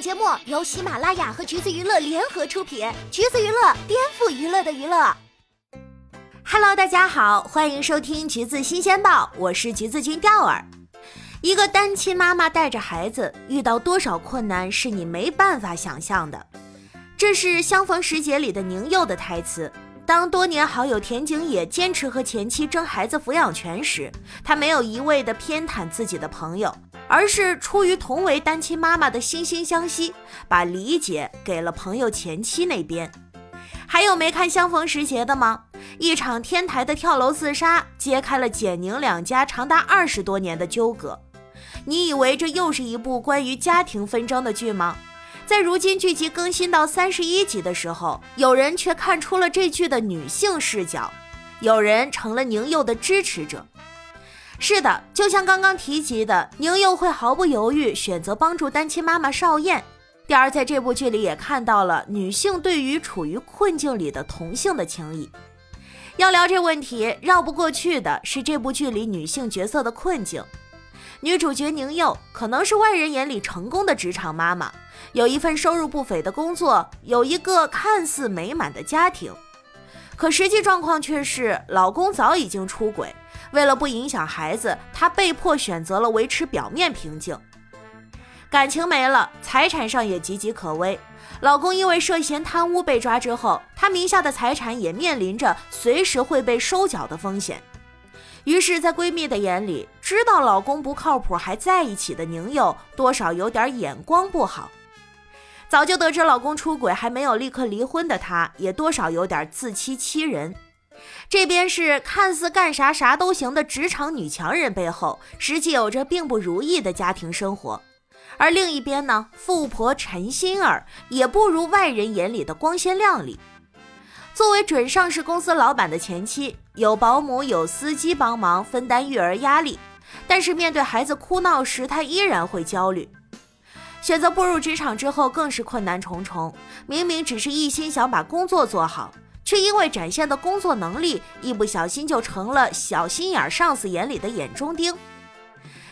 节目由喜马拉雅和橘子娱乐联合出品，橘子娱乐颠覆娱乐的娱乐。Hello，大家好，欢迎收听橘子新鲜报，我是橘子君钓儿。一个单亲妈妈带着孩子，遇到多少困难是你没办法想象的。这是《相逢时节》里的宁佑的台词。当多年好友田景野坚持和前妻争孩子抚养权时，他没有一味的偏袒自己的朋友。而是出于同为单亲妈妈的惺惺相惜，把理解给了朋友前妻那边。还有没看《相逢时节》的吗？一场天台的跳楼自杀，揭开了简宁两家长达二十多年的纠葛。你以为这又是一部关于家庭纷争的剧吗？在如今剧集更新到三十一集的时候，有人却看出了这剧的女性视角，有人成了宁佑的支持者。是的，就像刚刚提及的，宁佑会毫不犹豫选择帮助单亲妈妈邵燕。第二，在这部剧里也看到了女性对于处于困境里的同性的情谊。要聊这问题，绕不过去的是这部剧里女性角色的困境。女主角宁佑可能是外人眼里成功的职场妈妈，有一份收入不菲的工作，有一个看似美满的家庭，可实际状况却是老公早已经出轨。为了不影响孩子，她被迫选择了维持表面平静。感情没了，财产上也岌岌可危。老公因为涉嫌贪污被抓之后，她名下的财产也面临着随时会被收缴的风险。于是，在闺蜜的眼里，知道老公不靠谱还在一起的宁佑，多少有点眼光不好。早就得知老公出轨还没有立刻离婚的她，也多少有点自欺欺人。这边是看似干啥啥都行的职场女强人，背后实际有着并不如意的家庭生活；而另一边呢，富婆陈心儿也不如外人眼里的光鲜亮丽。作为准上市公司老板的前妻，有保姆、有司机帮忙分担育儿压力，但是面对孩子哭闹时，她依然会焦虑。选择步入职场之后，更是困难重重。明明只是一心想把工作做好。却因为展现的工作能力，一不小心就成了小心眼上司眼里的眼中钉。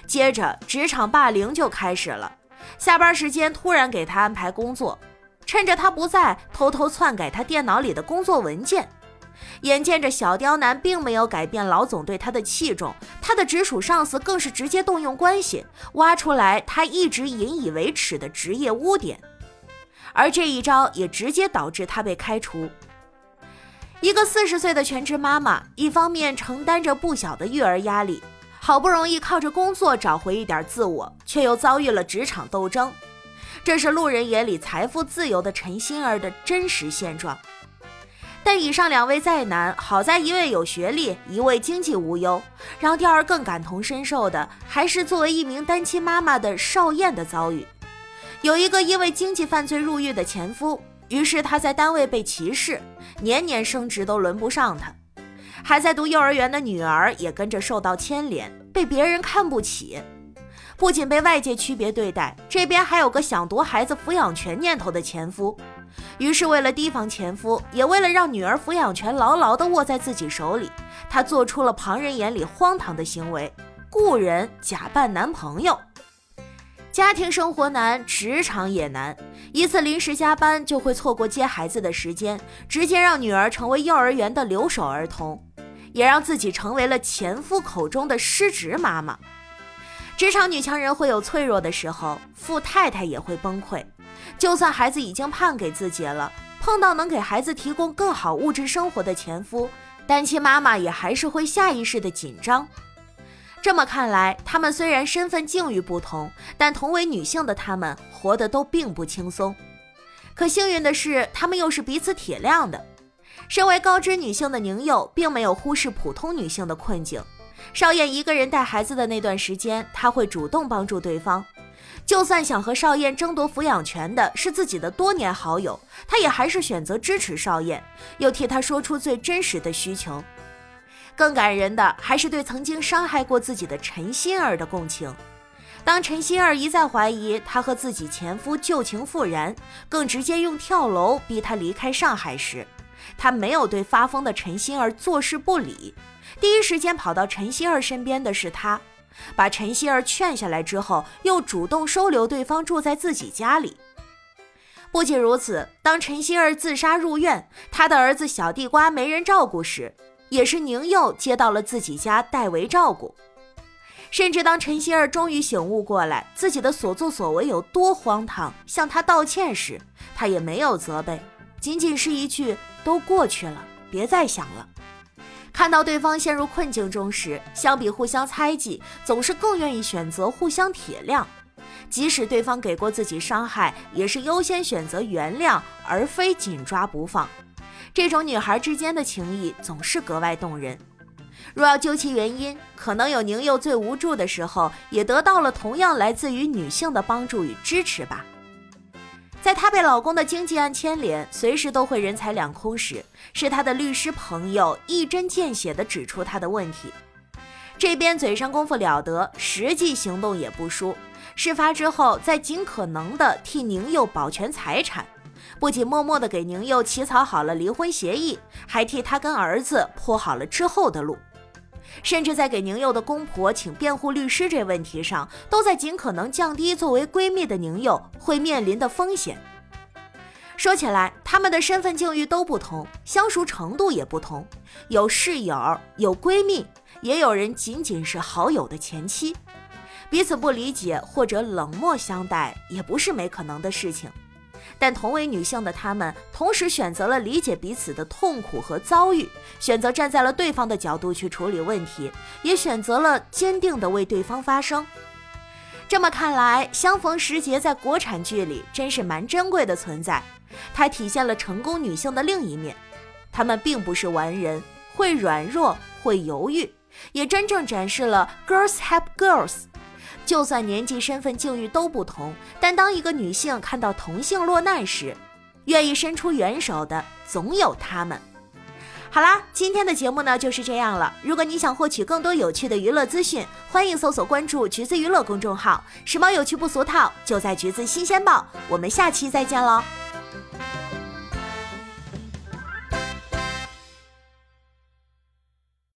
接着，职场霸凌就开始了。下班时间突然给他安排工作，趁着他不在，偷偷篡改他电脑里的工作文件。眼见着小刁难并没有改变老总对他的器重，他的直属上司更是直接动用关系，挖出来他一直引以为耻的职业污点。而这一招也直接导致他被开除。一个四十岁的全职妈妈，一方面承担着不小的育儿压力，好不容易靠着工作找回一点自我，却又遭遇了职场斗争。这是路人眼里财富自由的陈心儿的真实现状。但以上两位再难，好在一位有学历，一位经济无忧。让第二更感同身受的，还是作为一名单亲妈妈的邵燕的遭遇。有一个因为经济犯罪入狱的前夫。于是他在单位被歧视，年年升职都轮不上他；还在读幼儿园的女儿也跟着受到牵连，被别人看不起。不仅被外界区别对待，这边还有个想夺孩子抚养权念头的前夫。于是为了提防前夫，也为了让女儿抚养权牢牢地握在自己手里，他做出了旁人眼里荒唐的行为：雇人假扮男朋友。家庭生活难，职场也难。一次临时加班就会错过接孩子的时间，直接让女儿成为幼儿园的留守儿童，也让自己成为了前夫口中的失职妈妈。职场女强人会有脆弱的时候，富太太也会崩溃。就算孩子已经判给自己了，碰到能给孩子提供更好物质生活的前夫，单亲妈妈也还是会下意识的紧张。这么看来，她们虽然身份境遇不同，但同为女性的她们活得都并不轻松。可幸运的是，她们又是彼此体谅的。身为高知女性的宁佑，并没有忽视普通女性的困境。邵燕一个人带孩子的那段时间，她会主动帮助对方。就算想和邵燕争夺抚养权的是自己的多年好友，她也还是选择支持邵燕，又替她说出最真实的需求。更感人的还是对曾经伤害过自己的陈心儿的共情。当陈心儿一再怀疑她和自己前夫旧情复燃，更直接用跳楼逼他离开上海时，他没有对发疯的陈心儿坐视不理，第一时间跑到陈心儿身边的是他，把陈心儿劝下来之后，又主动收留对方住在自己家里。不仅如此，当陈希儿自杀入院，他的儿子小地瓜没人照顾时，也是宁佑接到了自己家代为照顾。甚至当陈希儿终于醒悟过来自己的所作所为有多荒唐，向他道歉时，他也没有责备，仅仅是一句“都过去了，别再想了”。看到对方陷入困境中时，相比互相猜忌，总是更愿意选择互相体谅。即使对方给过自己伤害，也是优先选择原谅，而非紧抓不放。这种女孩之间的情谊总是格外动人。若要究其原因，可能有宁佑最无助的时候，也得到了同样来自于女性的帮助与支持吧。在她被老公的经济案牵连，随时都会人财两空时，是她的律师朋友一针见血地指出她的问题。这边嘴上功夫了得，实际行动也不输。事发之后，在尽可能的替宁佑保全财产，不仅默默的给宁佑起草好了离婚协议，还替他跟儿子铺好了之后的路。甚至在给宁佑的公婆请辩护律师这问题上，都在尽可能降低作为闺蜜的宁佑会面临的风险。说起来，他们的身份境遇都不同，相熟程度也不同，有室友，有闺蜜，也有人仅仅是好友的前妻，彼此不理解或者冷漠相待，也不是没可能的事情。但同为女性的她们，同时选择了理解彼此的痛苦和遭遇，选择站在了对方的角度去处理问题，也选择了坚定地为对方发声。这么看来，相逢时节在国产剧里真是蛮珍贵的存在。它体现了成功女性的另一面，她们并不是完人，会软弱，会犹豫，也真正展示了 girls help girls。就算年纪、身份、境遇都不同，但当一个女性看到同性落难时，愿意伸出援手的总有他们。好啦，今天的节目呢就是这样了。如果你想获取更多有趣的娱乐资讯，欢迎搜索关注“橘子娱乐”公众号，时髦有趣不俗套，就在“橘子新鲜报”。我们下期再见喽！